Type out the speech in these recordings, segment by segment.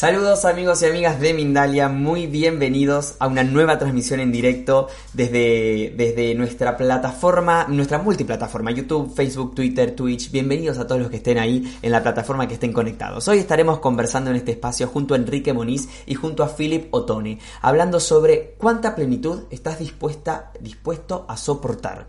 Saludos amigos y amigas de Mindalia, muy bienvenidos a una nueva transmisión en directo desde, desde nuestra plataforma, nuestra multiplataforma, YouTube, Facebook, Twitter, Twitch. Bienvenidos a todos los que estén ahí en la plataforma que estén conectados. Hoy estaremos conversando en este espacio junto a Enrique Moniz y junto a Philip Otone, hablando sobre cuánta plenitud estás dispuesta, dispuesto a soportar.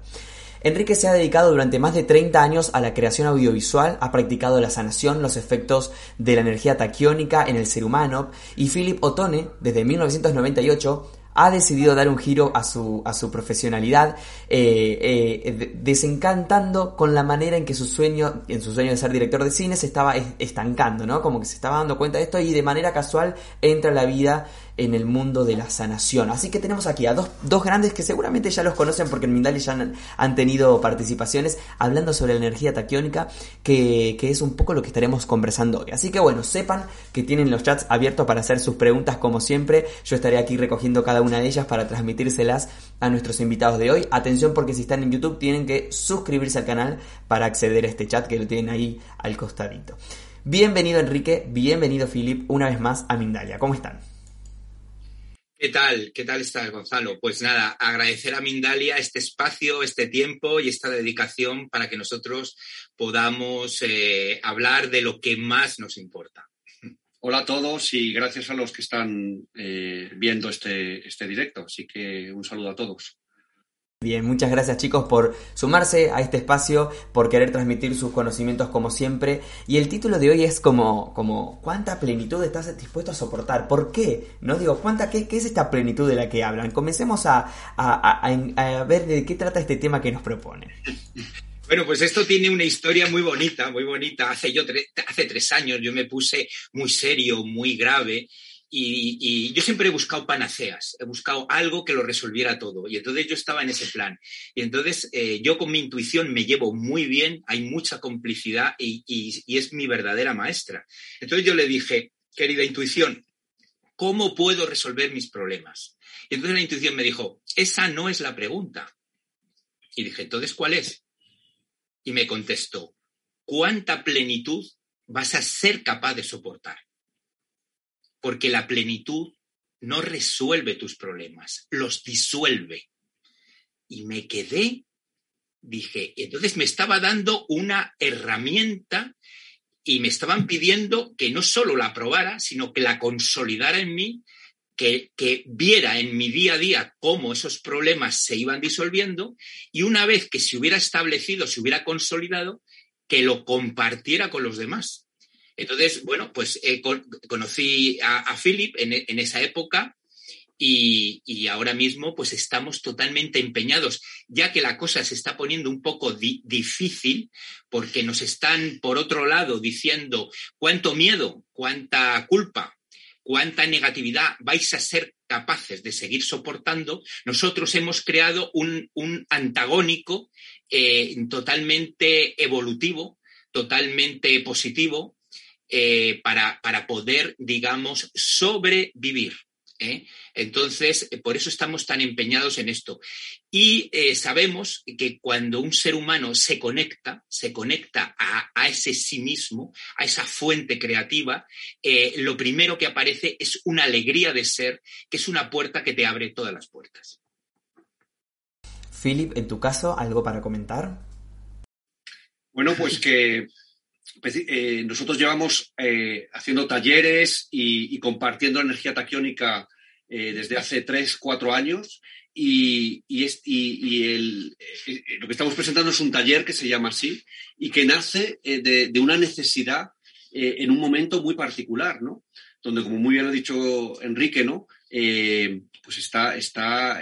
Enrique se ha dedicado durante más de 30 años a la creación audiovisual, ha practicado la sanación, los efectos de la energía taquiónica en el ser humano y Philip Otone, desde 1998, ha decidido dar un giro a su, a su profesionalidad, eh, eh, desencantando con la manera en que su sueño, en su sueño de ser director de cine, se estaba estancando, ¿no? Como que se estaba dando cuenta de esto y de manera casual entra a la vida en el mundo de la sanación. Así que tenemos aquí a dos, dos grandes que seguramente ya los conocen porque en Mindali ya han, tenido participaciones hablando sobre la energía taquiónica, que, que, es un poco lo que estaremos conversando hoy. Así que bueno, sepan que tienen los chats abiertos para hacer sus preguntas como siempre. Yo estaré aquí recogiendo cada una de ellas para transmitírselas a nuestros invitados de hoy. Atención porque si están en YouTube tienen que suscribirse al canal para acceder a este chat que lo tienen ahí al costadito. Bienvenido Enrique, bienvenido Philip, una vez más a Mindalia. ¿Cómo están? ¿Qué tal? ¿Qué tal estás, Gonzalo? Pues nada, agradecer a Mindalia este espacio, este tiempo y esta dedicación para que nosotros podamos eh, hablar de lo que más nos importa. Hola a todos y gracias a los que están eh, viendo este, este directo. Así que un saludo a todos. Bien, muchas gracias chicos por sumarse a este espacio, por querer transmitir sus conocimientos como siempre. Y el título de hoy es como, como ¿cuánta plenitud estás dispuesto a soportar? ¿Por qué? No digo, ¿cuánta, qué, qué es esta plenitud de la que hablan? Comencemos a, a, a, ver de qué trata este tema que nos proponen. Bueno, pues esto tiene una historia muy bonita, muy bonita. Hace, yo hace tres años yo me puse muy serio, muy grave y, yo siempre he buscado panaceas, he buscado algo que lo resolviera todo. Y entonces yo estaba en ese plan. Y entonces eh, yo con mi intuición me llevo muy bien, hay mucha complicidad y, y es mi verdadera maestra. Entonces yo le dije, querida intuición, ¿cómo puedo resolver mis problemas? Y entonces la intuición me dijo, esa no es la pregunta. Y dije, entonces, ¿cuál es? Y me contestó, ¿cuánta plenitud vas a ser capaz de soportar? Porque la plenitud no resuelve tus problemas, los disuelve. Y me quedé, dije, entonces me estaba dando una herramienta y me estaban pidiendo que no solo la probara, sino que la consolidara en mí, que, que, viera en mi día a día cómo esos problemas se iban disolviendo y una vez que se hubiera establecido, se hubiera consolidado, que lo compartiera con los demás. Entonces, bueno, pues eh, conocí a, Philip en, esa época y, ahora mismo pues estamos totalmente empeñados, ya que la cosa se está poniendo un poco difícil porque nos están, por otro lado, diciendo cuánto miedo, cuánta culpa, cuánta negatividad vais a ser capaces de seguir soportando, nosotros hemos creado un, antagónico eh, totalmente evolutivo, totalmente positivo, eh, para, para, poder, digamos, sobrevivir. ¿eh? Entonces, eh, por eso estamos tan empeñados en esto. Y sabemos que cuando un ser humano se conecta, se conecta a, a ese sí mismo, a esa fuente creativa, lo primero que aparece es una alegría de ser, que es una puerta que te abre todas las puertas. Philip, en tu caso, ¿algo para comentar? Bueno, pues que eh, nosotros llevamos eh, haciendo talleres y, compartiendo energía taquiónica eh, desde hace tres, cuatro años y, lo que estamos presentando es un taller que se llama así y que nace de, una necesidad en un momento muy particular, ¿no? donde, como muy bien ha dicho Enrique, ¿no? Pues está,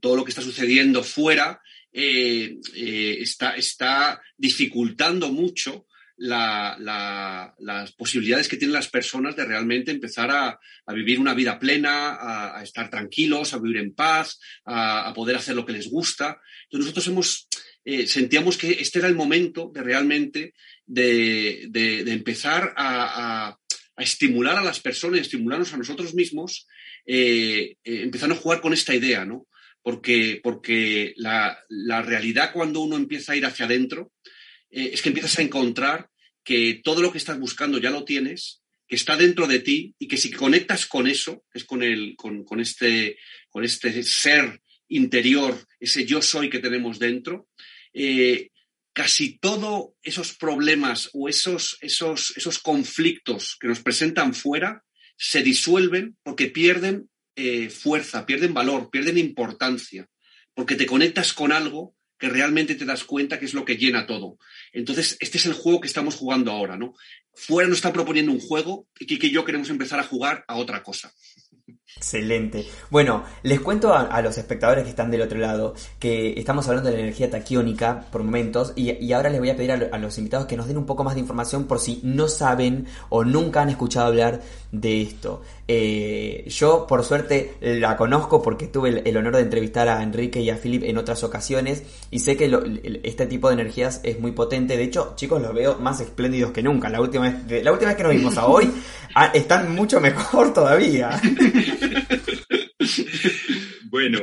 todo lo que está sucediendo fuera eh, está, está dificultando mucho las posibilidades que tienen las personas de realmente empezar a, vivir una vida plena, a, estar tranquilos, a vivir en paz, a, poder hacer lo que les gusta. Entonces nosotros hemos, sentíamos que este era el momento de realmente de, empezar a, estimular a las personas, estimularnos a nosotros mismos, eh, eh, empezando a jugar con esta idea, ¿no? Porque, porque la, realidad cuando uno empieza a ir hacia adentro eh, es que empiezas a encontrar que todo lo que estás buscando ya lo tienes, que está dentro de ti y que si conectas con eso, es con, el, con, con, este, con este ser interior, ese yo soy que tenemos dentro, casi todos esos problemas o esos, esos, esos conflictos que nos presentan fuera se disuelven porque pierden eh, fuerza, pierden valor, pierden importancia, porque te conectas con algo que realmente te das cuenta que es lo que llena todo. Entonces, este es el juego que estamos jugando ahora, ¿no? Fuera nos está proponiendo un juego y que yo queremos empezar a jugar a otra cosa. Excelente. Bueno, les cuento a, los espectadores que están del otro lado que estamos hablando de la energía taquiónica por momentos y, ahora les voy a pedir a, los invitados que nos den un poco más de información por si no saben o nunca han escuchado hablar de esto. Eh, yo, por suerte, la conozco porque tuve el, honor de entrevistar a Enrique y a Philip en otras ocasiones y sé que este tipo de energías es muy potente. De hecho, chicos, los veo más espléndidos que nunca. La última vez, la última vez que nos vimos a hoy, ah, están mucho mejor todavía. bueno,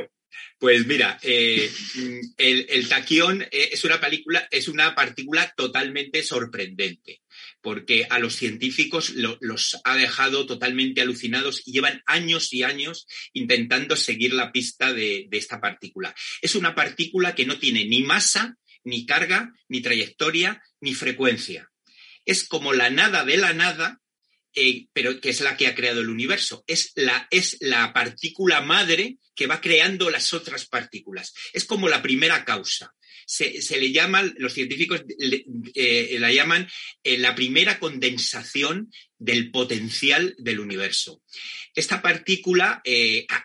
pues mira, eh, el, taquión eh, es una película, es una partícula totalmente sorprendente, porque a los científicos los ha dejado totalmente alucinados y llevan años y años intentando seguir la pista de esta partícula. Es una partícula que no tiene ni masa, ni carga, ni trayectoria, ni frecuencia. Es como la nada de la nada eh, pero que es la que ha creado el universo. Es la, es la partícula madre que va creando las otras partículas. Es como la primera causa. Se, le llama, los científicos eh, la llaman eh, la primera condensación del potencial del universo. Esta partícula,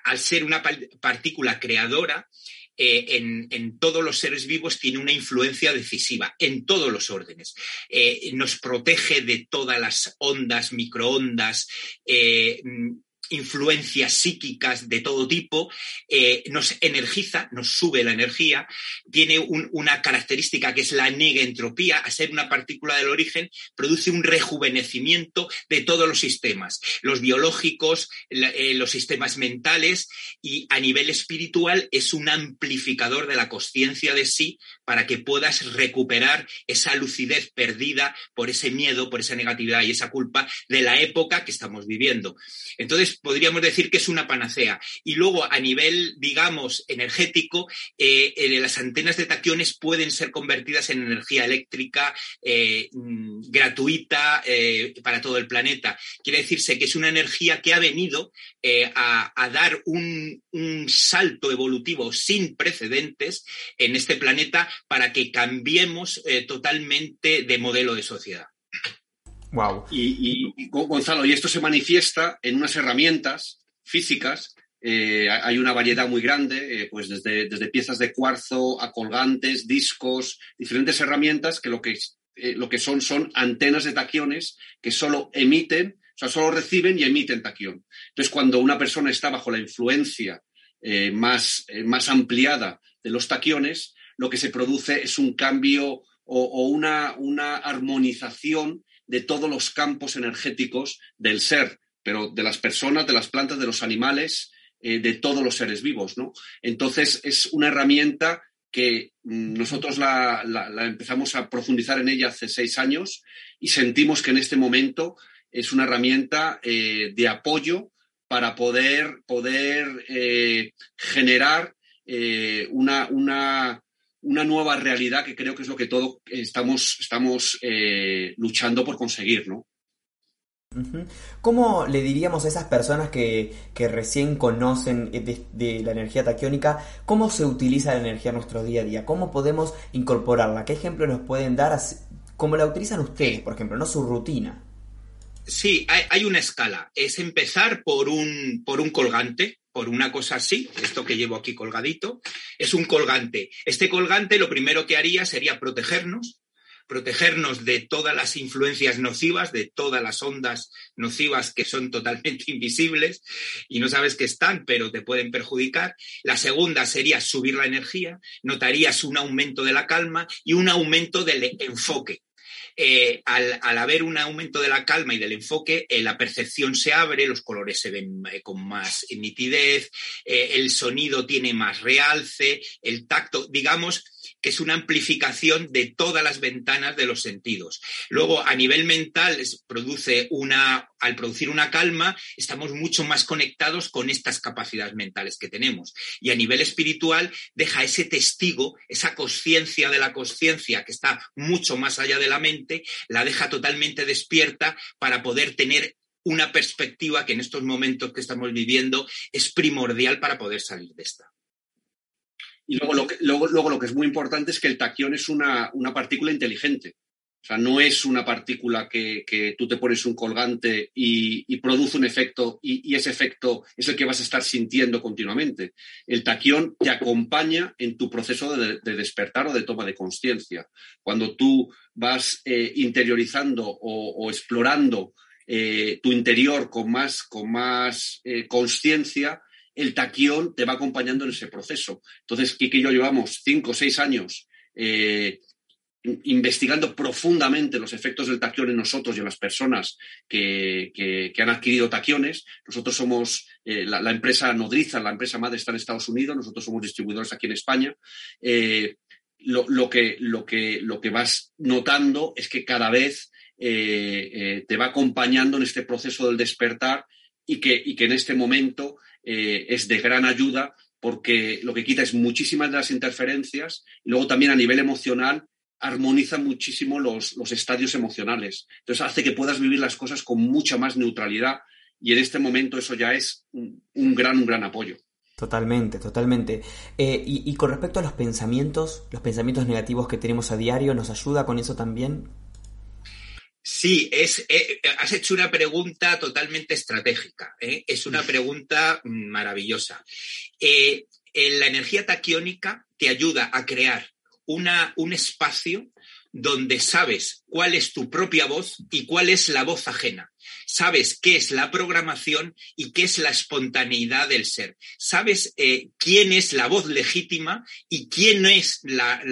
al ser una partícula creadora, eh, en, todos los seres vivos tiene una influencia decisiva, en todos los órdenes. Eh, nos protege de todas las ondas, microondas, eh, influencias psíquicas de todo tipo, eh, nos energiza, nos sube la energía, tiene una característica que es la negentropía, a ser una partícula del origen, produce un rejuvenecimiento de todos los sistemas, los biológicos, eh, los sistemas mentales y a nivel espiritual es un amplificador de la conciencia de sí para que puedas recuperar esa lucidez perdida por ese miedo, por esa negatividad y esa culpa de la época que estamos viviendo. Entonces, podríamos decir que es una panacea. Y luego, a nivel, digamos, energético, eh, eh, las antenas de taquiones pueden ser convertidas en energía eléctrica eh, mm, gratuita para todo el planeta. Quiere decirse que es una energía que ha venido a, dar un, un salto evolutivo sin precedentes en este planeta para que cambiemos totalmente de modelo de sociedad. Wow. Y, Gonzalo, y esto se manifiesta en unas herramientas físicas. Eh, hay una variedad muy grande, eh, pues desde, desde, piezas de cuarzo a colgantes, discos, diferentes herramientas que lo que, eh, lo que son son antenas de taquiones que solo emiten, o sea, solo reciben y emiten taquión. Entonces, cuando una persona está bajo la influencia más, más ampliada de los taquiones, lo que se produce es un cambio o, o una, una armonización de todos los campos energéticos del ser, pero de las personas, de las plantas, de los animales, eh, de todos los seres vivos, ¿no? Entonces es una herramienta que mm, nosotros la, empezamos a profundizar en ella hace seis años y sentimos que en este momento es una herramienta eh, de apoyo para poder, poder eh, generar una, una, una nueva realidad que creo que es lo que todos estamos, estamos eh, luchando por conseguir, ¿no? ¿Cómo le diríamos a esas personas que, recién conocen de, la energía taquiónica, cómo se utiliza la energía en nuestro día a día? ¿Cómo podemos incorporarla? ¿Qué ejemplos nos pueden dar? ¿Cómo la utilizan ustedes, por ejemplo, no su rutina? Sí, hay, una escala. Es empezar por un, por un colgante, por una cosa así, esto que llevo aquí colgadito, es un colgante. Este colgante lo primero que haría sería protegernos, protegernos de todas las influencias nocivas, de todas las ondas nocivas que son totalmente invisibles y no sabes que están, pero te pueden perjudicar. La segunda sería subir la energía, notarías un aumento de la calma y un aumento del enfoque. Eh, al, haber un aumento de la calma y del enfoque, eh, la percepción se abre, los colores se ven eh, con más nitidez, el sonido tiene más realce, el tacto, digamos, es una amplificación de todas las ventanas de los sentidos. Luego, a nivel mental, produce una, al producir una calma, estamos mucho más conectados con estas capacidades mentales que tenemos. Y a nivel espiritual, deja ese testigo, esa conciencia de la conciencia que está mucho más allá de la mente, la deja totalmente despierta para poder tener una perspectiva que en estos momentos que estamos viviendo es primordial para poder salir de esta. Y luego lo, que, luego, luego lo que es muy importante es que el taquión es una, partícula inteligente. O sea, no es una partícula que, tú te pones un colgante y, produce un efecto y, ese efecto es el que vas a estar sintiendo continuamente. El taquión te acompaña en tu proceso de, despertar o de toma de conciencia. Cuando tú vas eh, interiorizando o, explorando eh, tu interior con más, con más eh, conciencia, el taquión te va acompañando en ese proceso. Entonces, Kiki y yo llevamos cinco o seis años eh, investigando profundamente los efectos del taquión en nosotros y en las personas que, han adquirido taquiones. Nosotros somos eh, la, empresa nodriza, la empresa madre está en Estados Unidos, nosotros somos distribuidores aquí en España. Eh, lo, que, vas notando es que cada vez te va acompañando en este proceso del despertar y que en este momento eh, es de gran ayuda porque lo que quita es muchísimas de las interferencias y luego también a nivel emocional armoniza muchísimo los, estadios emocionales. Entonces hace que puedas vivir las cosas con mucha más neutralidad y en este momento eso ya es un, gran, un gran apoyo. Totalmente, totalmente. Eh, y, y, con respecto a los pensamientos, los pensamientos negativos que tenemos a diario, ¿nos ayuda con eso también? Sí, es, eh, has hecho una pregunta totalmente estratégica. ¿eh? Es una pregunta maravillosa. Eh, la energía taquiónica te ayuda a crear una, un espacio donde sabes cuál es tu propia voz y cuál es la voz ajena. Sabes qué es la programación y qué es la espontaneidad del ser. Sabes eh, quién es la voz legítima y quién es la,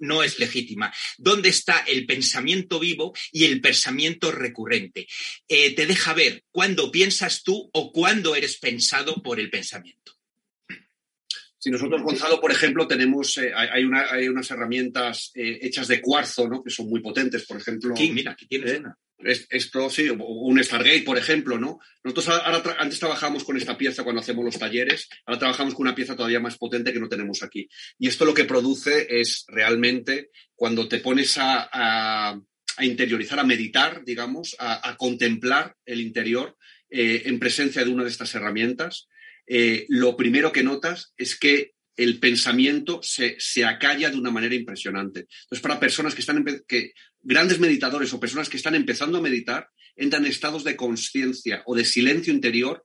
no, es legítima. Dónde está el pensamiento vivo y el pensamiento recurrente. Eh, te deja ver cuándo piensas tú o cuándo eres pensado por el pensamiento. Si nosotros, Gonzalo, por ejemplo, tenemos, eh, hay, unas herramientas hechas de cuarzo, ¿no? Que son muy potentes, por ejemplo. Sí, mira, aquí tienes una esto sí, un Stargate, por ejemplo, ¿no? Nosotros ahora, antes trabajamos con esta pieza cuando hacemos los talleres, ahora trabajamos con una pieza todavía más potente que no tenemos aquí. Y esto lo que produce es realmente cuando te pones a, interiorizar, a meditar, digamos, a, contemplar el interior eh, en presencia de una de estas herramientas, eh, lo primero que notas es que el pensamiento se, acalla de una manera impresionante. Entonces, para personas que están, que, grandes meditadores o personas que están empezando a meditar, entran en estados de conciencia o de silencio interior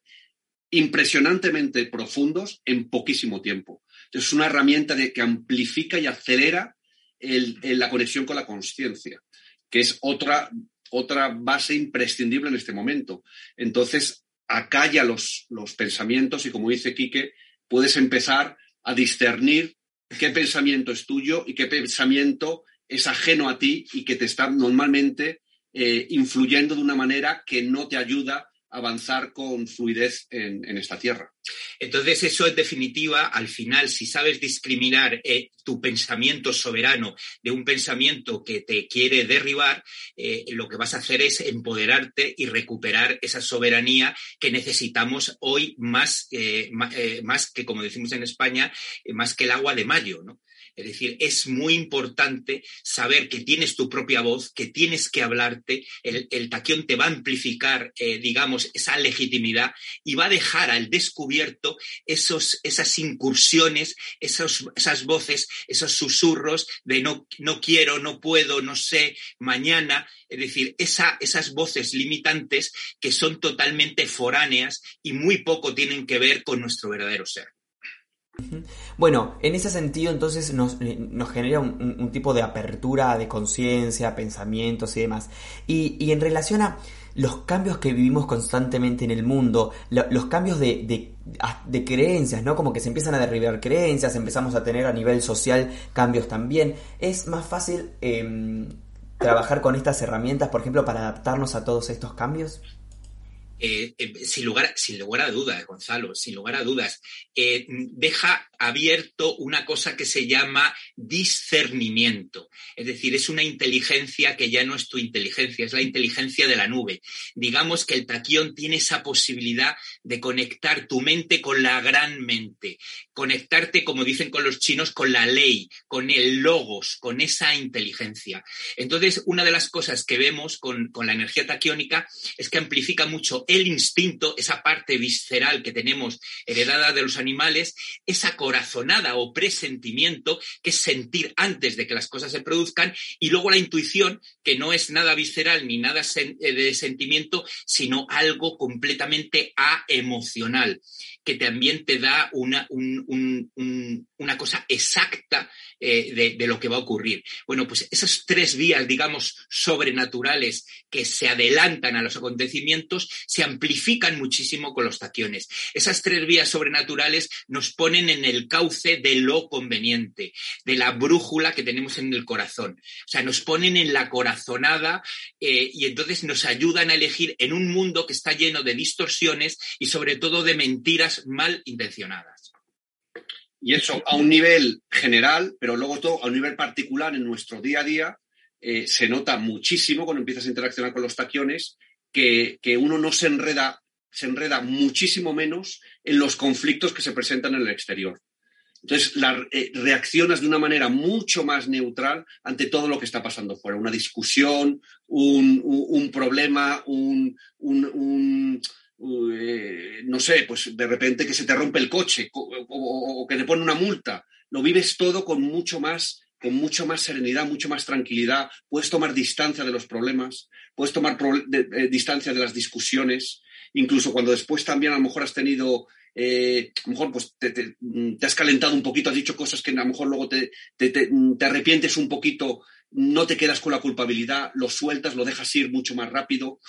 impresionantemente profundos en poquísimo tiempo. Es una herramienta que amplifica y acelera la conexión con la conciencia, que es otra, otra base imprescindible en este momento. Entonces, acalla los, los pensamientos y, como dice Quique, puedes empezar a discernir qué pensamiento es tuyo y qué pensamiento es ajeno a ti y que te está normalmente eh, influyendo de una manera que no te ayuda avanzar con fluidez en, esta tierra. Entonces, eso en definitiva, al final, si sabes discriminar eh, tu pensamiento soberano de un pensamiento que te quiere derribar, eh, lo que vas a hacer es empoderarte y recuperar esa soberanía que necesitamos hoy más, eh, más que, como decimos en España, más que el agua de mayo, ¿no? Es decir, es muy importante saber que tienes tu propia voz, que tienes que hablarte, el, el taquión te va a amplificar, eh, digamos, esa legitimidad y va a dejar al descubierto esos, esas incursiones, esas voces, esos susurros de no, no quiero, no puedo, no sé, mañana. Es decir, esa, esas voces limitantes que son totalmente foráneas y muy poco tienen que ver con nuestro verdadero ser. Bueno, en ese sentido entonces nos, eh, genera un, tipo de apertura de conciencia, pensamientos y demás. Y, en relación a los cambios que vivimos constantemente en el mundo, los cambios de, de, creencias, ¿no? Como que se empiezan a derribar creencias, empezamos a tener a nivel social cambios también. Es más fácil em, trabajar con estas herramientas, por ejemplo, para adaptarnos a todos estos cambios. Eh, eh, sin, lugar, sin lugar a dudas, Gonzalo, sin lugar a dudas, eh, deja abierto una cosa que se llama discernimiento. Es decir, es una inteligencia que ya no es tu inteligencia, es la inteligencia de la nube. Digamos que el taquión tiene esa posibilidad de conectar tu mente con la gran mente, conectarte, como dicen con los chinos, con la ley, con el logos, con esa inteligencia. Entonces, una de las cosas que vemos con, con la energía taquiónica es que amplifica mucho el instinto, esa parte visceral que tenemos heredada de los animales, esa corazonada o presentimiento, que es sentir antes de que las cosas se produzcan, y luego la intuición, que no es nada visceral ni nada eh, de sentimiento, sino algo completamente aemocional que también te da una, una cosa exacta eh, de, de, lo que va a ocurrir. Bueno, pues esas tres vías, digamos, sobrenaturales que se adelantan a los acontecimientos, se amplifican muchísimo con los taquiones. Esas tres vías sobrenaturales nos ponen en el cauce de lo conveniente, de la brújula que tenemos en el corazón. O sea, nos ponen en la corazonada eh, y entonces nos ayudan a elegir en un mundo que está lleno de distorsiones y sobre todo de mentiras mal intencionadas. Y eso a un nivel general, pero luego todo a un nivel particular en nuestro día a día, eh, se nota muchísimo cuando empiezas a interaccionar con los taquiones que, uno no se enreda, se enreda muchísimo menos en los conflictos que se presentan en el exterior. Entonces, eh, reaccionas de una manera mucho más neutral ante todo lo que está pasando fuera. Una discusión, un, problema, un, eh, no sé, pues de repente que se te rompe el coche o, que te pone una multa. Lo vives todo con mucho más con mucho más serenidad, mucho más tranquilidad, puedes tomar distancia de los problemas, puedes tomar eh, distancia de las discusiones, incluso cuando después también a lo mejor has tenido, eh, a lo mejor pues te, has calentado un poquito, has dicho cosas que a lo mejor luego te, te, arrepientes un poquito, no te quedas con la culpabilidad, lo sueltas, lo dejas ir mucho más rápido.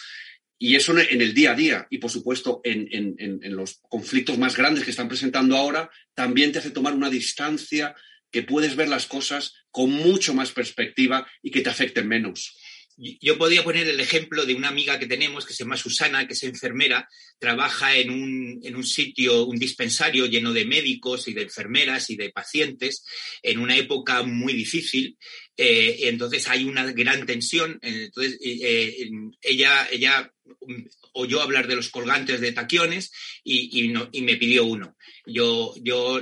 Y eso en el día a día y, por supuesto, en, los conflictos más grandes que están presentando ahora, también te hace tomar una distancia que puedes ver las cosas con mucho más perspectiva y que te afecten menos. Yo podía poner el ejemplo de una amiga que tenemos que se llama Susana, que es enfermera, trabaja en un, en un, sitio, un dispensario lleno de médicos y de enfermeras y de pacientes en una época muy difícil. Eh, entonces hay una gran tensión. Entonces eh, ella, ella oyó hablar de los colgantes de taquiones y, me pidió uno. Yo,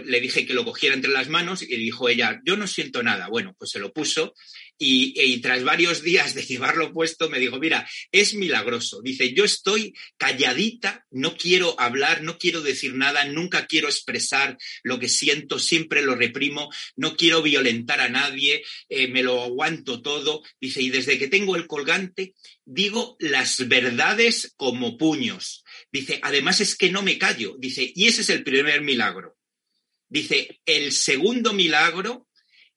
le dije que lo cogiera entre las manos y dijo ella, yo no siento nada. Bueno, pues se lo puso y, tras varios días de llevarlo puesto me dijo, mira, es milagroso. Dice, yo estoy calladita, no quiero hablar, no quiero decir nada, nunca quiero expresar lo que siento, siempre lo reprimo, no quiero violentar a nadie, eh, me lo aguanto todo. Dice, y desde que tengo el colgante, digo las verdades como puños. Dice, además es que no me callo. Dice, y ese es el primer milagro. Dice, el segundo milagro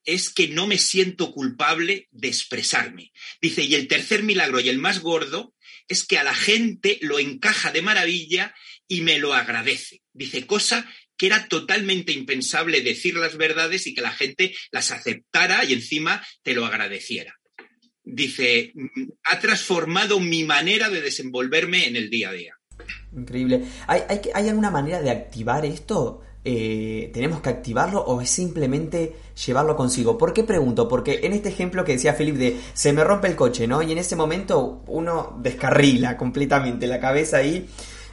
es que no me siento culpable de expresarme. Dice, y el tercer milagro y el más gordo es que a la gente lo encaja de maravilla y me lo agradece. Dice, cosa que era totalmente impensable decir las verdades y que la gente las aceptara y encima te lo agradeciera. Dice, ha transformado mi manera de desenvolverme en el día a día. Increíble. ¿Hay, hay alguna manera de activar esto? Eh, tenemos que activarlo o es simplemente llevarlo consigo. ¿Por qué pregunto? Porque en este ejemplo que decía Philip de se me rompe el coche, ¿no? Y en ese momento uno descarrila completamente la cabeza ahí.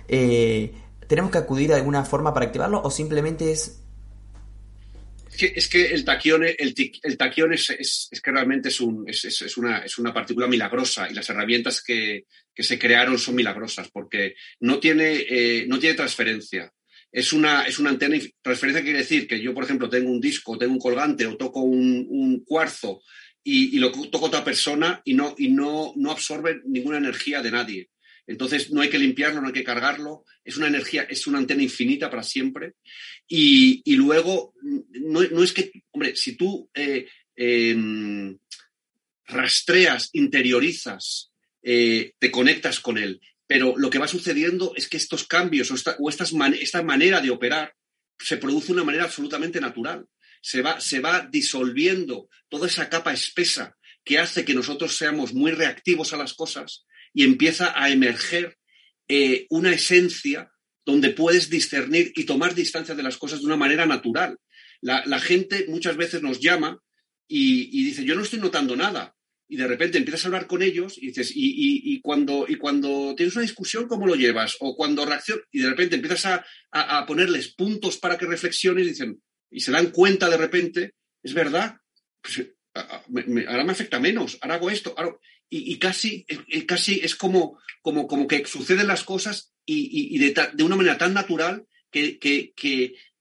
Eh, ¿Tenemos que acudir de alguna forma para activarlo o simplemente es Es que, el taquión, el, el es, es, que realmente es, un, es, una, es una partícula milagrosa y las herramientas que, que se crearon son milagrosas porque no tiene, eh, no tiene transferencia. Es una, es una antena. Transferencia quiere decir que yo, por ejemplo, tengo un disco, tengo un colgante o toco un, cuarzo y, y, lo toco otra persona y, no, y no, no absorbe ninguna energía de nadie. Entonces no hay que limpiarlo, no hay que cargarlo. Es una energía, es una antena infinita para siempre. Y, luego, no, es que, hombre, si tú eh, eh, rastreas, interiorizas eh, te conectas con él. Pero lo que va sucediendo es que estos cambios o esta, esta manera de operar se produce de una manera absolutamente natural. Se va, se va disolviendo toda esa capa espesa que hace que nosotros seamos muy reactivos a las cosas y empieza a emerger eh, una esencia donde puedes discernir y tomar distancia de las cosas de una manera natural. La, gente muchas veces nos llama y, y, dice, yo no estoy notando nada y de repente empiezas a hablar con ellos y dices, y, cuando, y cuando tienes una discusión, ¿cómo lo llevas? O cuando reaccionas, y de repente empiezas a, ponerles puntos para que reflexiones y dicen, y se dan cuenta de repente, es verdad, pues, ahora me afecta menos, ahora hago esto, y, casi, casi es como, como, como que suceden las cosas y, de, de, una manera tan natural que, que,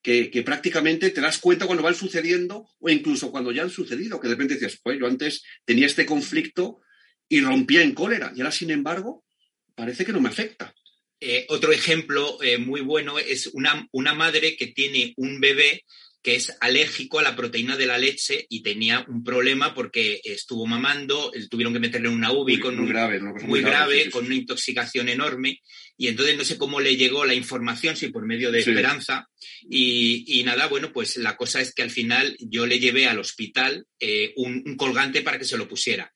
que, prácticamente te das cuenta cuando van sucediendo o incluso cuando ya han sucedido, que de repente dices, pues yo antes tenía este conflicto y rompía en cólera y ahora, sin embargo, parece que no me afecta. Eh, otro ejemplo eh, muy bueno es una, una madre que tiene un bebé que es alérgico a la proteína de la leche y tenía un problema porque estuvo mamando, tuvieron que meterle en una UBI con muy, grave, muy, grave, con una intoxicación enorme. Y entonces no sé cómo le llegó la información, si por medio de esperanza. Y, nada, bueno, pues la cosa es que al final yo le llevé al hospital eh, un colgante para que se lo pusiera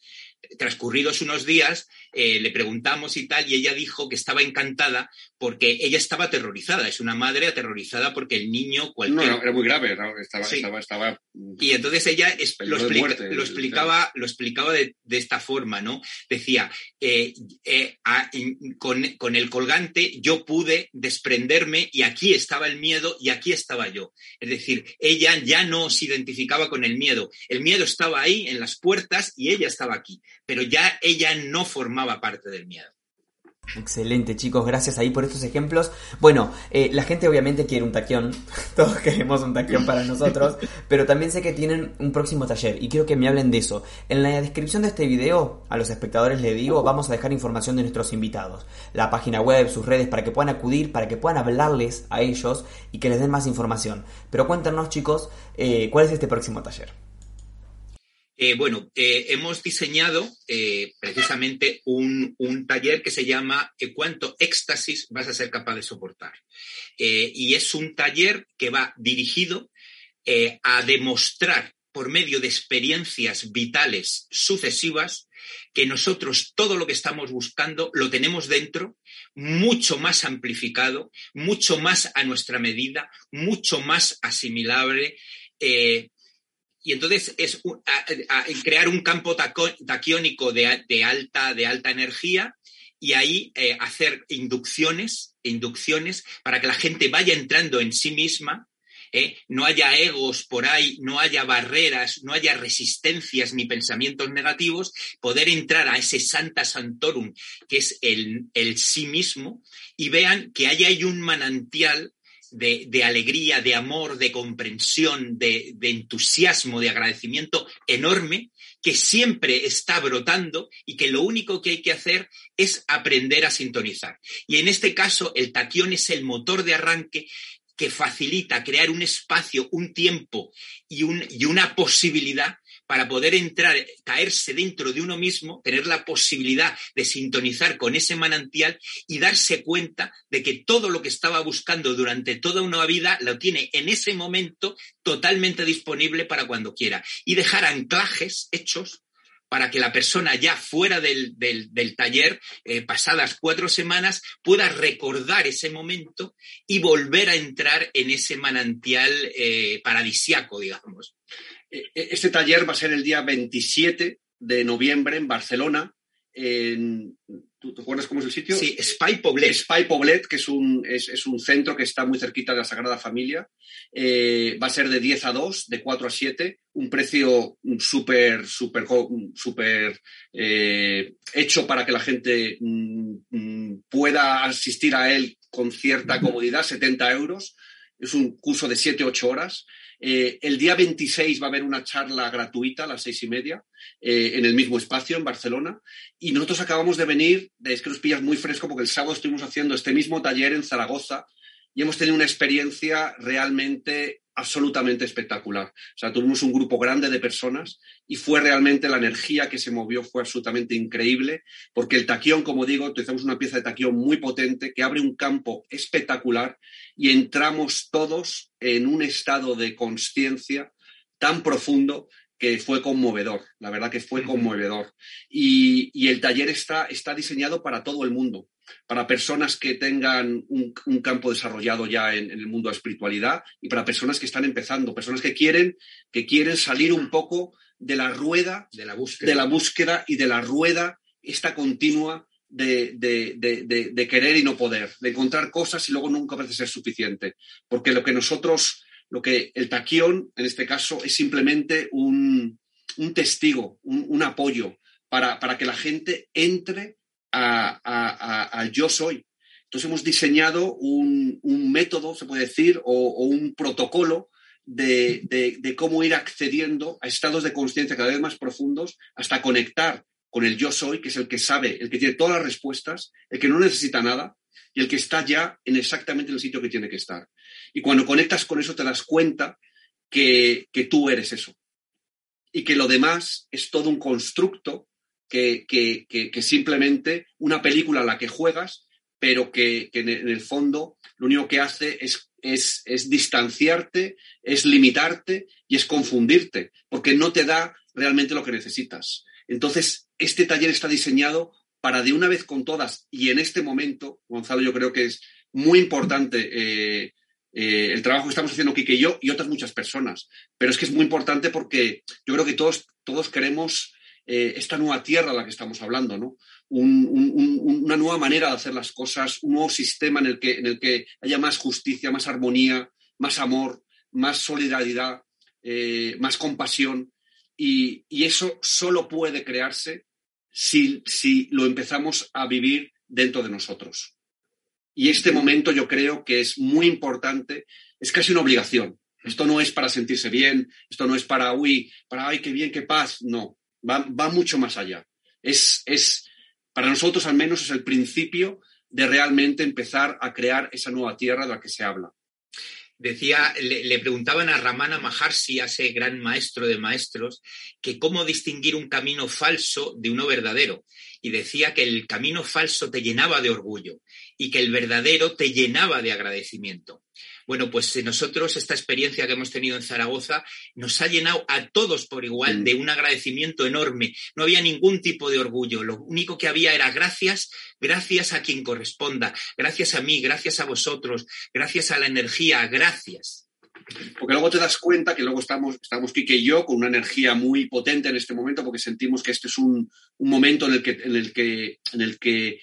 transcurridos unos días, eh, le preguntamos y tal, y ella dijo que estaba encantada porque ella estaba aterrorizada. Es una madre aterrorizada porque el niño. Cualquier... No, era muy grave, estaba, estaba, Y entonces ella lo, explicaba, lo explicaba de, esta forma, ¿no? Decía, eh, eh, con, con el colgante yo pude desprenderme y aquí estaba el miedo y aquí estaba yo. Es decir, ella ya no se identificaba con el miedo. El miedo estaba ahí en las puertas y ella estaba aquí pero ya ella no formaba parte del miedo. Excelente, chicos, gracias ahí por estos ejemplos. Bueno, eh, la gente obviamente quiere un taquión, todos queremos un taquión para nosotros, pero también sé que tienen un próximo taller y quiero que me hablen de eso. En la descripción de este video, a los espectadores les digo, vamos a dejar información de nuestros invitados, la página web, sus redes, para que puedan acudir, para que puedan hablarles a ellos y que les den más información. Pero cuéntanos, chicos, eh, ¿cuál es este próximo taller? Eh, bueno, eh, hemos diseñado eh, precisamente un, taller que se llama ¿Cuánto éxtasis vas a ser capaz de soportar? y es un taller que va dirigido a demostrar por medio de experiencias vitales sucesivas que nosotros todo lo que estamos buscando lo tenemos dentro, mucho más amplificado, mucho más a nuestra medida, mucho más asimilable y entonces es crear un campo taquiónico de, alta, de alta energía y ahí eh, hacer inducciones, inducciones para que la gente vaya entrando en sí misma, eh, no haya egos por ahí, no haya barreras, no haya resistencias ni pensamientos negativos, poder entrar a ese Santa Santorum, que es el, el sí mismo, y vean que ahí hay un manantial de, alegría, de amor, de comprensión, de, entusiasmo, de agradecimiento enorme que siempre está brotando y que lo único que hay que hacer es aprender a sintonizar. Y en este caso, el taquión es el motor de arranque que facilita crear un espacio, un tiempo y, y una posibilidad para poder entrar, caerse dentro de uno mismo, tener la posibilidad de sintonizar con ese manantial y darse cuenta de que todo lo que estaba buscando durante toda una vida lo tiene en ese momento totalmente disponible para cuando quiera. Y dejar anclajes hechos para que la persona ya fuera del, taller, eh, pasadas cuatro semanas, pueda recordar ese momento y volver a entrar en ese manantial eh, paradisiaco, digamos. E, e, este taller va a ser el día 27 de noviembre en Barcelona. en, ¿Tú te acuerdas cómo es el sitio? Sí, Spy Poblet. Spy Poblet, que es un, es, un centro que está muy cerquita de la Sagrada Familia. Eh, va a ser de 10 a 2, de 4 a 7, un precio súper, súper, súper eh, hecho para que la gente mm, mm, pueda asistir a él con cierta comodidad, 70 euros. Es un curso de 7-8 horas. Eh, el día 26 va a haber una charla gratuita a las seis y media eh, en el mismo espacio en Barcelona. Y nosotros acabamos de venir, es que nos pillas muy fresco porque el sábado estuvimos haciendo este mismo taller en Zaragoza y hemos tenido una experiencia realmente absolutamente espectacular. O sea, tuvimos un grupo grande de personas y fue realmente la energía que se movió, fue absolutamente increíble, porque el taquión, como digo, utilizamos una pieza de taquión muy potente que abre un campo espectacular y entramos todos en un estado de conciencia tan profundo que fue conmovedor, la verdad que fue conmovedor. Y, y el taller está, está diseñado para todo el mundo para personas que tengan un, campo desarrollado ya en, el mundo de espiritualidad y para personas que están empezando, personas que quieren, que quieren salir un poco de la rueda de la búsqueda, de la búsqueda y de la rueda esta continua de, querer y no poder, de encontrar cosas y luego nunca parece ser suficiente. Porque lo que nosotros, lo que el taquión, en este caso, es simplemente un, testigo, un, apoyo para, para, que la gente entre a, yo soy. Entonces hemos diseñado un, método, se puede decir, o, un protocolo de, cómo ir accediendo a estados de conciencia cada vez más profundos hasta conectar con el yo soy, que es el que sabe, el que tiene todas las respuestas, el que no necesita nada y el que está ya en exactamente el sitio que tiene que estar. Y cuando conectas con eso te das cuenta que, que tú eres eso y que lo demás es todo un constructo que, simplemente una película a la que juegas, pero que, en el fondo lo único que hace es, es, distanciarte, es limitarte y es confundirte, porque no te da realmente lo que necesitas. Entonces, este taller está diseñado para de una vez con todas, y en este momento, Gonzalo, yo creo que es muy importante eh, eh, el trabajo que estamos haciendo Kike y yo y otras muchas personas, pero es que es muy importante porque yo creo que todos, todos queremos eh, esta nueva tierra a la que estamos hablando, ¿no? una nueva manera de hacer las cosas, un nuevo sistema en el, que, en el que haya más justicia, más armonía, más amor, más solidaridad, más compasión. Y, eso solo puede crearse si, si lo empezamos a vivir dentro de nosotros. Y este momento yo creo que es muy importante, es casi una obligación. Esto no es para sentirse bien, esto no es para, uy, para, ay, qué bien, qué paz, no va, mucho más allá. Es, es, para nosotros al menos es el principio de realmente empezar a crear esa nueva tierra de la que se habla. Decía, le, preguntaban a Ramana Maharshi, a ese gran maestro de maestros, que cómo distinguir un camino falso de uno verdadero. Y decía que el camino falso te llenaba de orgullo y que el verdadero te llenaba de agradecimiento. Bueno, pues eh, nosotros esta experiencia que hemos tenido en Zaragoza nos ha llenado a todos por igual de un agradecimiento enorme. No había ningún tipo de orgullo. Lo único que había era gracias, gracias a quien corresponda, gracias a mí, gracias a vosotros, gracias a la energía, gracias. Porque luego te das cuenta que luego estamos, estamos Kike y yo con una energía muy potente en este momento porque sentimos que este es un, momento en el que, en el que, en el que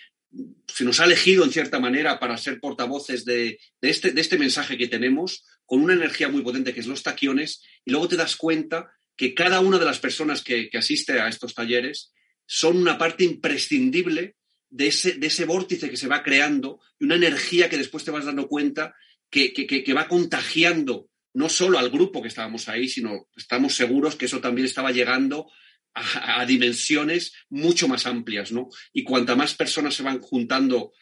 se nos ha elegido en cierta manera para ser portavoces de, este, de este mensaje que tenemos, con una energía muy potente que es los taquiones, y luego te das cuenta que cada una de las personas que, asiste a estos talleres son una parte imprescindible de ese, de ese vórtice que se va creando y una energía que después te vas dando cuenta que, que, va contagiando no solo al grupo que estábamos ahí, sino estamos seguros que eso también estaba llegando a, dimensiones mucho más amplias, ¿no? Y cuanta más personas se van juntando,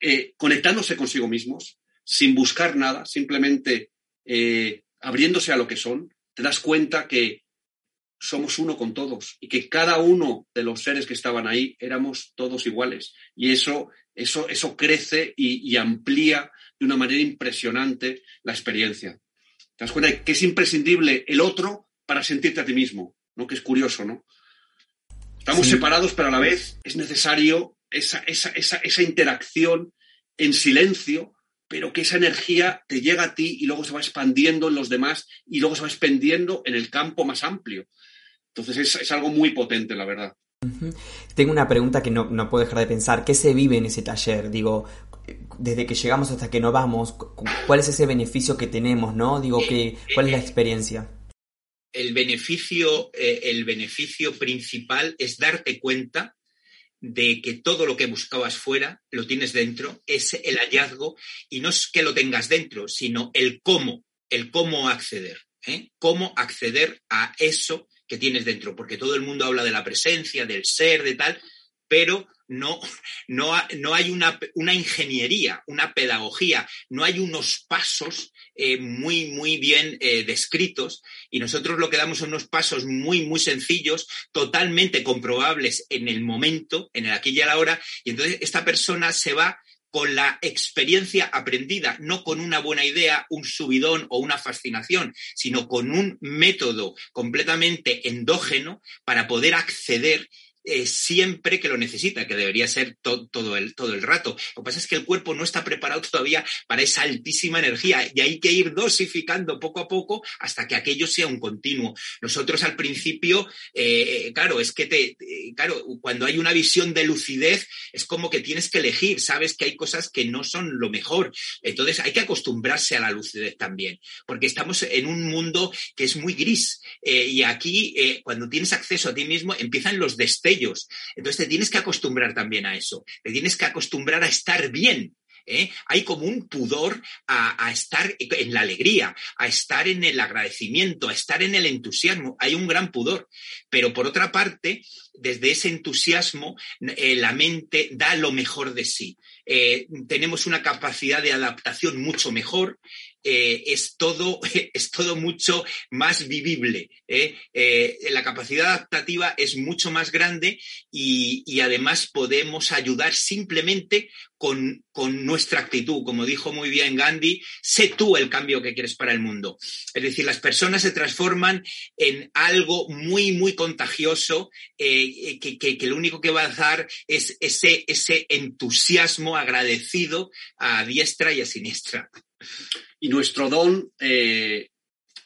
eh, conectándose consigo mismos, sin buscar nada, simplemente eh, abriéndose a lo que son, te das cuenta que somos uno con todos y que cada uno de los seres que estaban ahí éramos todos iguales. Y eso, eso, eso crece y, y amplía de una manera impresionante la experiencia. Te das cuenta que es imprescindible el otro para sentirte a ti mismo, ¿no? Que es curioso, ¿no? Estamos separados, pero a la vez es necesario esa, esa, interacción en silencio, pero que esa energía te llega a ti y luego se va expandiendo en los demás y luego se va expandiendo en el campo más amplio. Entonces es, algo muy potente, la verdad. Tengo una pregunta que no, no, puedo dejar de pensar. ¿Qué se vive en ese taller? Digo, desde que llegamos hasta que no vamos, ¿cuál es ese beneficio que tenemos, no? Digo, que, ¿cuál es la experiencia? El beneficio, eh, el beneficio principal es darte cuenta de que todo lo que buscabas fuera lo tienes dentro, es el hallazgo, y no es que lo tengas dentro, sino el cómo, el cómo acceder, ¿eh? cómo acceder a eso que tienes dentro, porque todo el mundo habla de la presencia, del ser, de tal, pero no, no, no hay una, una, ingeniería, una pedagogía, no hay unos pasos eh, muy, muy bien eh, descritos y nosotros lo que damos son unos pasos muy, muy sencillos, totalmente comprobables en el momento, en el aquí y a la hora, y entonces esta persona se va con la experiencia aprendida, no con una buena idea, un subidón o una fascinación, sino con un método completamente endógeno para poder acceder eh, siempre que lo necesita, que debería ser todo, el, todo el rato. Lo que pasa es que el cuerpo no está preparado todavía para esa altísima energía y hay que ir dosificando poco a poco hasta que aquello sea un continuo. Nosotros al principio, eh, claro, es que te, claro, cuando hay una visión de lucidez, es como que tienes que elegir, sabes que hay cosas que no son lo mejor. Entonces hay que acostumbrarse a la lucidez también, porque estamos en un mundo que es muy gris eh, y aquí, cuando tienes acceso a ti mismo, empiezan los destellos Entonces te tienes que acostumbrar también a eso, te tienes que acostumbrar a estar bien. ¿eh? Hay como un pudor a, estar en la alegría, a estar en el agradecimiento, a estar en el entusiasmo. Hay un gran pudor. Pero por otra parte, desde ese entusiasmo, eh, la mente da lo mejor de sí. Eh, tenemos una capacidad de adaptación mucho mejor eh, es, todo, es todo mucho más vivible. ¿eh? Eh, la capacidad adaptativa es mucho más grande y, y además podemos ayudar simplemente con, con, nuestra actitud. Como dijo muy bien Gandhi, sé tú el cambio que quieres para el mundo. Es decir, las personas se transforman en algo muy, muy contagioso que, que, lo único que va a dar es ese, ese entusiasmo agradecido a diestra y a siniestra. Y nuestro don eh,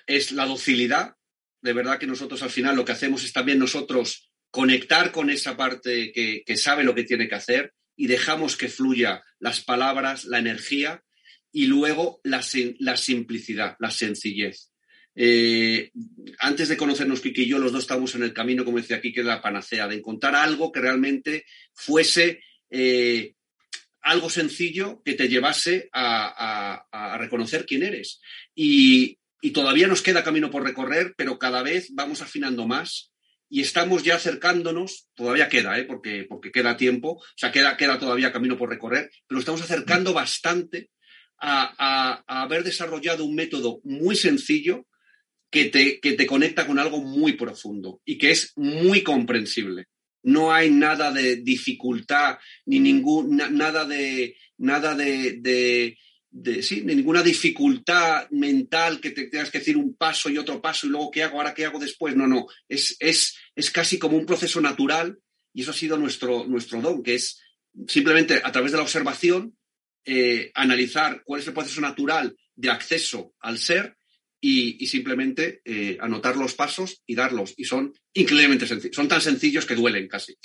es la docilidad. De verdad que nosotros al final lo que hacemos es también nosotros conectar con esa parte que, sabe lo que tiene que hacer y dejamos que fluya las palabras, la energía y luego la, simplicidad, la sencillez. Eh, antes de conocernos, Kiki y yo, los dos estamos en el camino, como decía aquí, que la panacea, de encontrar algo que realmente fuese eh, algo sencillo que te llevase a, reconocer quién eres. Y, todavía nos queda camino por recorrer, pero cada vez vamos afinando más y estamos ya acercándonos, todavía queda, ¿eh? porque, porque queda tiempo, o sea, queda, queda todavía camino por recorrer, pero estamos acercando bastante a, haber desarrollado un método muy sencillo que te, que te conecta con algo muy profundo y que es muy comprensible no hay nada de dificultad, ni ningún, nada de, nada de, sí, ninguna dificultad mental que te tengas que decir un paso y otro paso y luego qué hago, ahora qué hago después. No, no, es, es, es casi como un proceso natural y eso ha sido nuestro, nuestro don, que es simplemente a través de la observación eh, analizar cuál es el proceso natural de acceso al ser y, simplemente eh, anotar los pasos y darlos. Y son increíblemente sencillos, son tan sencillos que duelen casi.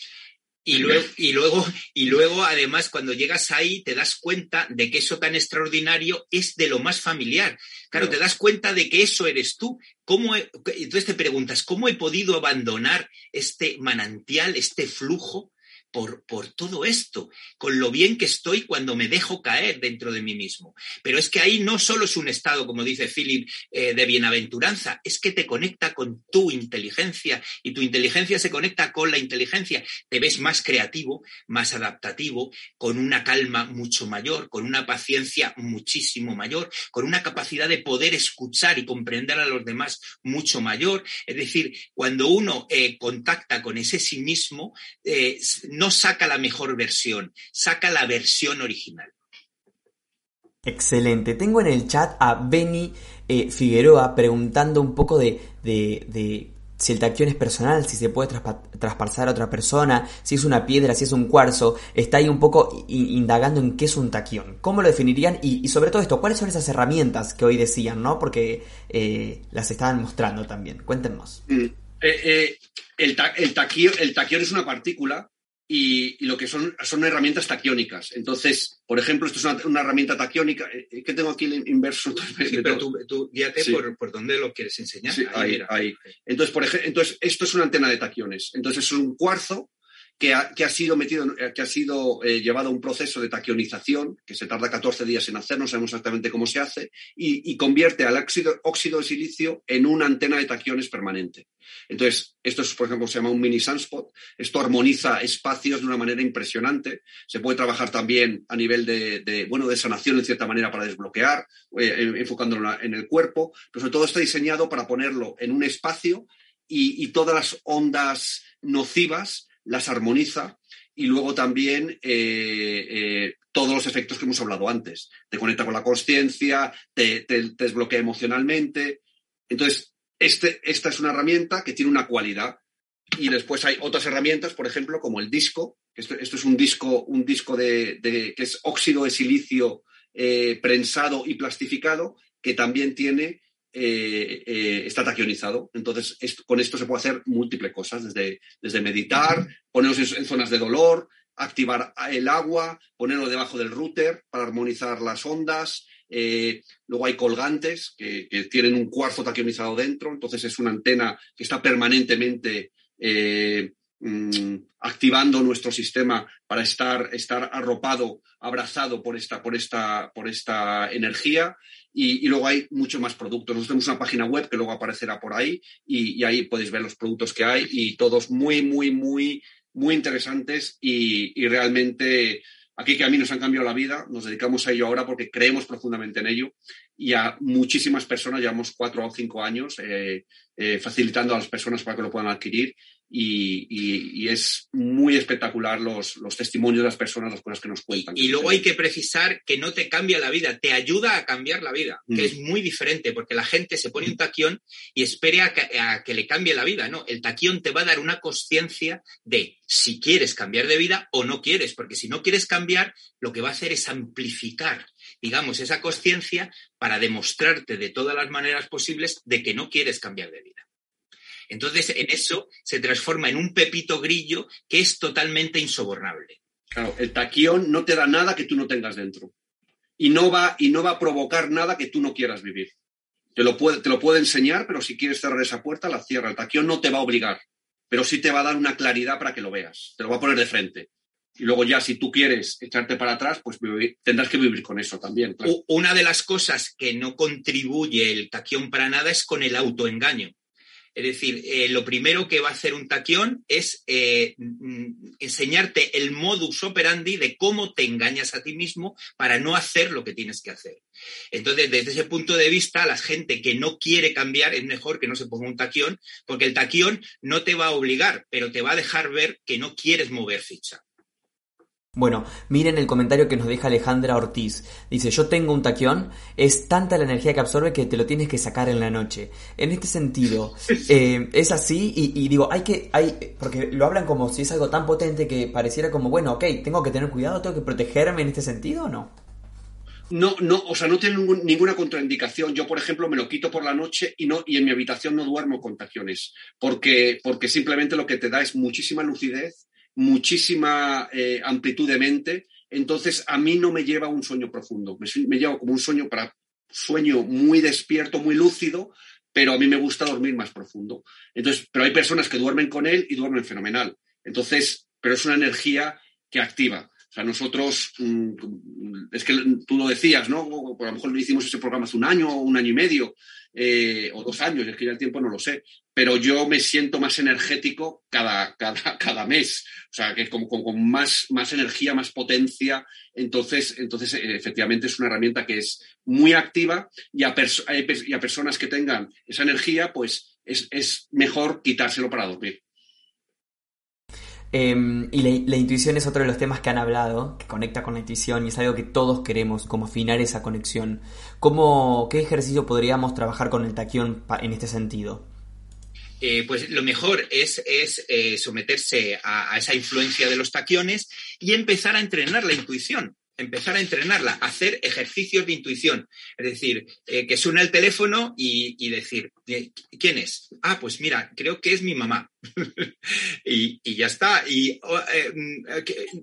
Y luego, y luego, y luego, además, cuando llegas ahí, te das cuenta de que eso tan extraordinario es de lo más familiar. Claro, te das cuenta de que eso eres tú. ¿Cómo entonces te preguntas, ¿cómo he podido abandonar este manantial, este flujo? Por, por, todo esto, con lo bien que estoy cuando me dejo caer dentro de mí mismo. Pero es que ahí no solo es un estado, como dice Philip, eh, de bienaventuranza, es que te conecta con tu inteligencia y tu inteligencia se conecta con la inteligencia. Te ves más creativo, más adaptativo, con una calma mucho mayor, con una paciencia muchísimo mayor, con una capacidad de poder escuchar y comprender a los demás mucho mayor. Es decir, cuando uno eh, contacta con ese sí mismo, eh, no saca la mejor versión, saca la versión original. Excelente. Tengo en el chat a Benny eh, Figueroa preguntando un poco de, si el taquión es personal, si se puede traspasar a otra persona, si es una piedra, si es un cuarzo. Está ahí un poco indagando en qué es un taquión. ¿Cómo lo definirían? Y, sobre todo esto, ¿cuáles son esas herramientas que hoy decían, no? Porque eh, las estaban mostrando también. Cuéntenos. Mm. Eh, eh, el, el, el taquión es una partícula y, lo que son son herramientas taquiónicas. Entonces, por ejemplo, esto es una, herramienta taquiónica. Eh, ¿Qué tengo aquí el inverso? Sí, pero tú, guíate por, por, dónde lo quieres enseñar. ahí, ahí, Entonces, por ejemplo, entonces, esto es una antena de taquiones. Entonces, es un cuarzo que ha, sido metido, que ha sido eh, llevado a un proceso de taquionización, que se tarda 14 días en hacer, no sabemos exactamente cómo se hace, y, convierte al óxido, de silicio en una antena de taquiones permanente. Entonces, esto es, por ejemplo, se llama un mini sunspot. Esto armoniza espacios de una manera impresionante. Se puede trabajar también a nivel de, bueno, de sanación, en cierta manera, para desbloquear, eh, enfocándolo en el cuerpo, pero sobre todo está diseñado para ponerlo en un espacio y todas las ondas nocivas las armoniza y luego también eh, eh, todos los efectos que hemos hablado antes. Te conecta con la conciencia, te, desbloquea emocionalmente. Entonces, este, esta es una herramienta que tiene una cualidad. Y después hay otras herramientas, por ejemplo, como el disco. Esto, esto es un disco, un disco de, que es óxido de silicio eh, prensado y plastificado, que también tiene eh, eh, está taquionizado. Entonces, con esto se puede hacer múltiples cosas, desde, desde meditar, ponerlos en, zonas de dolor, activar el agua, ponerlo debajo del router para armonizar las ondas. Eh, luego hay colgantes que, tienen un cuarzo taquionizado dentro, entonces es una antena que está permanentemente mm, activando nuestro sistema para estar, estar arropado, abrazado por esta, por esta, por esta energía. Y, luego hay mucho más productos. Nosotros tenemos una página web que luego aparecerá por ahí y, ahí podéis ver los productos que hay y todos muy, muy, muy, muy interesantes y, realmente aquí que a mí nos han cambiado la vida, nos dedicamos a ello ahora porque creemos profundamente en ello y a muchísimas personas, llevamos cuatro o cinco años eh, eh, facilitando a las personas para que lo puedan adquirir y, es muy espectacular los, los, testimonios de las personas, las cosas que nos cuentan. Y, luego hay que precisar que no te cambia la vida, te ayuda a cambiar la vida, que mm. es muy diferente, porque la gente se pone un taquión y espera a que, le cambie la vida, ¿no? El taquión te va a dar una conciencia de si quieres cambiar de vida o no quieres, porque si no quieres cambiar, lo que va a hacer es amplificar digamos, esa conciencia para demostrarte de todas las maneras posibles de que no quieres cambiar de vida. Entonces, en eso se transforma en un pepito grillo que es totalmente insobornable. Claro, el taquión no te da nada que tú no tengas dentro. Y no va, y no va a provocar nada que tú no quieras vivir. Te lo, puede, te lo puede enseñar, pero si quieres cerrar esa puerta, la cierra. El taquión no te va a obligar, pero sí te va a dar una claridad para que lo veas. Te lo va a poner de frente. Y luego ya, si tú quieres echarte para atrás, pues tendrás que vivir con eso también. Una de las cosas que no contribuye el taquión para nada es con el autoengaño. Es decir, eh, lo primero que va a hacer un taquión es eh, mm, enseñarte el modus operandi de cómo te engañas a ti mismo para no hacer lo que tienes que hacer. Entonces, desde ese punto de vista, la gente que no quiere cambiar es mejor que no se ponga un taquión, porque el taquión no te va a obligar, pero te va a dejar ver que no quieres mover ficha. Bueno, miren el comentario que nos deja Alejandra Ortiz. Dice, yo tengo un taquión, es tanta la energía que absorbe que te lo tienes que sacar en la noche. En este sentido, eh, es así y, digo, hay que, hay, porque lo hablan como si es algo tan potente que pareciera como, bueno, ok, tengo que tener cuidado, tengo que protegerme en este sentido o no? No, no, o sea, no tiene ninguna contraindicación. Yo, por ejemplo, me lo quito por la noche y no, y en mi habitación no duermo con taquiones, porque, porque simplemente lo que te da es muchísima lucidez muchísima eh, amplitud de mente, entonces a mí no me lleva a un sueño profundo, me, lleva como un sueño para sueño muy despierto, muy lúcido, pero a mí me gusta dormir más profundo. Entonces, pero hay personas que duermen con él y duermen fenomenal. Entonces, pero es una energía que activa. O sea, nosotros, mm, es que tú lo decías, ¿no? Por lo mejor hicimos ese programa hace un año o un año y medio, eh, o dos años, es que ya el tiempo no lo sé, pero yo me siento más energético cada, cada, cada mes, o sea, que como con, más, más energía, más potencia, entonces, entonces eh, efectivamente es una herramienta que es muy activa y a, y a personas que tengan esa energía, pues es, es mejor quitárselo para dormir. Em, y la, intuición es otro de los temas que han hablado, que conecta con la intuición y es algo que todos queremos, como afinar esa conexión. ¿Cómo, ¿Qué ejercicio podríamos trabajar con el taquión en este sentido? Eh, pues lo mejor es, es eh, someterse a, esa influencia de los taquiones y empezar a entrenar la intuición. Empezar a entrenarla, hacer ejercicios de intuición. Es decir, eh, que suena el teléfono y, decir, eh, ¿quién es? Ah, pues mira, creo que es mi mamá. y, ya está. Y eh, mm,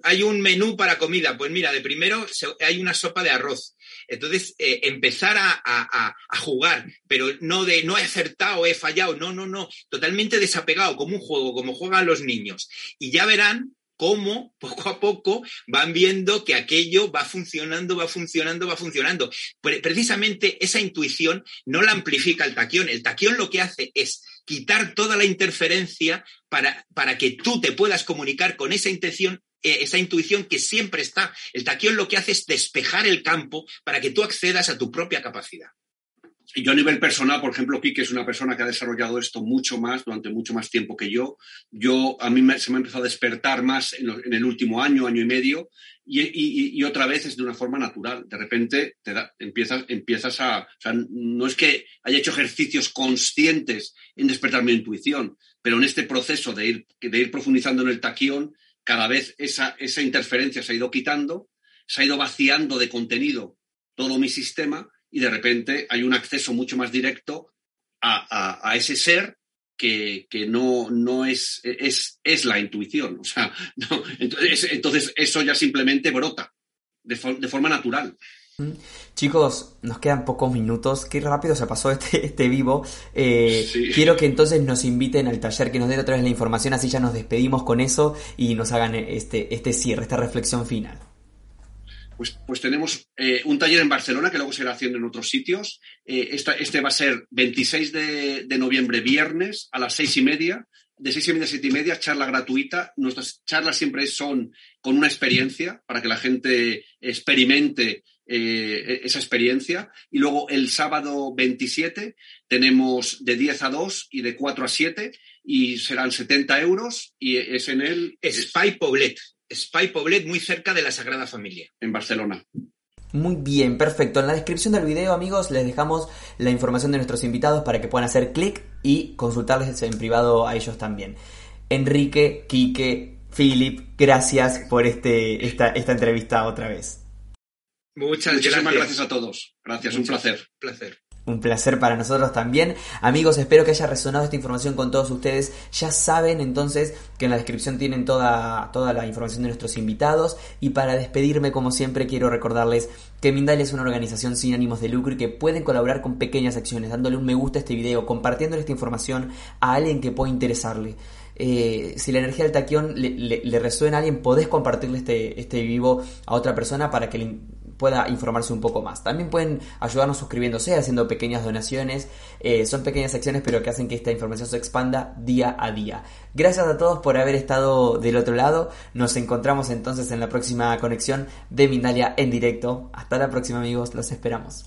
hay un menú para comida. Pues mira, de primero hay una sopa de arroz. Entonces, empezar a, a, jugar, pero no de no he acertado, he fallado, no, no, no, totalmente desapegado, como un juego, como juegan los niños. Y ya verán cómo poco a poco van viendo que aquello va funcionando, va funcionando, va funcionando. Precisamente esa intuición no la amplifica el taquión. El taquión lo que hace es quitar toda la interferencia para, para que tú te puedas comunicar con esa intención eh, esa intuición que siempre está. El taquión lo que hace es despejar el campo para que tú accedas a tu propia capacidad yo a nivel personal, por ejemplo, Kike es una persona que ha desarrollado esto mucho más, durante mucho más tiempo que yo. Yo, a mí se me ha empezado a despertar más en, el último año, año y medio, y, otra vez es de una forma natural. De repente te empiezas, empiezas a... O no es que haya hecho ejercicios conscientes en despertar mi intuición, pero en este proceso de ir, de ir profundizando en el taquión, cada vez esa, esa interferencia se ha ido quitando, se ha ido vaciando de contenido todo mi sistema y de repente hay un acceso mucho más directo a, ese ser que, no, no es, es, es, la intuición. O sea, entonces, entonces, eso ya simplemente brota de, forma natural. Mm. Chicos, nos quedan pocos minutos. Qué rápido se pasó este, este vivo. Eh, quiero que entonces nos inviten al taller, que nos den otra vez la información, así ya nos despedimos con eso y nos hagan este, este cierre, esta reflexión final pues, pues tenemos eh, un taller en Barcelona que luego se irá haciendo en otros sitios. Eh, este va a ser 26 de, noviembre, viernes, a las seis y media. De seis y media a siete y media, charla gratuita. Nuestras charlas siempre son con una experiencia para que la gente experimente eh, esa experiencia. Y luego el sábado 27 tenemos de 10 a 2 y de 4 a 7 y serán 70 euros y es en el... Spy Poblet. Spy Poblet, muy cerca de la Sagrada Familia. En Barcelona. Muy bien, perfecto. En la descripción del video, amigos, les dejamos la información de nuestros invitados para que puedan hacer clic y consultarles en privado a ellos también. Enrique, Quique, Philip, gracias por este, esta, esta entrevista otra vez. Muchas Muchísimas gracias. a todos. Gracias, un placer. placer. Un placer para nosotros también. Amigos, espero que haya resonado esta información con todos ustedes. Ya saben entonces que en la descripción tienen toda, toda la información de nuestros invitados. Y para despedirme, como siempre, quiero recordarles que Mindal es una organización sin ánimos de lucro y que pueden colaborar con pequeñas acciones, dándole un me gusta a este video, compartiéndole esta información a alguien que pueda interesarle. Eh, si la energía del taquión le, resuena a alguien, podés compartirle este, este vivo a otra persona para que le pueda informarse un poco más. También pueden ayudarnos suscribiéndose, haciendo pequeñas donaciones. Eh, son pequeñas acciones, pero que hacen que esta información se expanda día a día. Gracias a todos por haber estado del otro lado. Nos encontramos entonces en la próxima conexión de Mindalia en directo. Hasta la próxima amigos, los esperamos.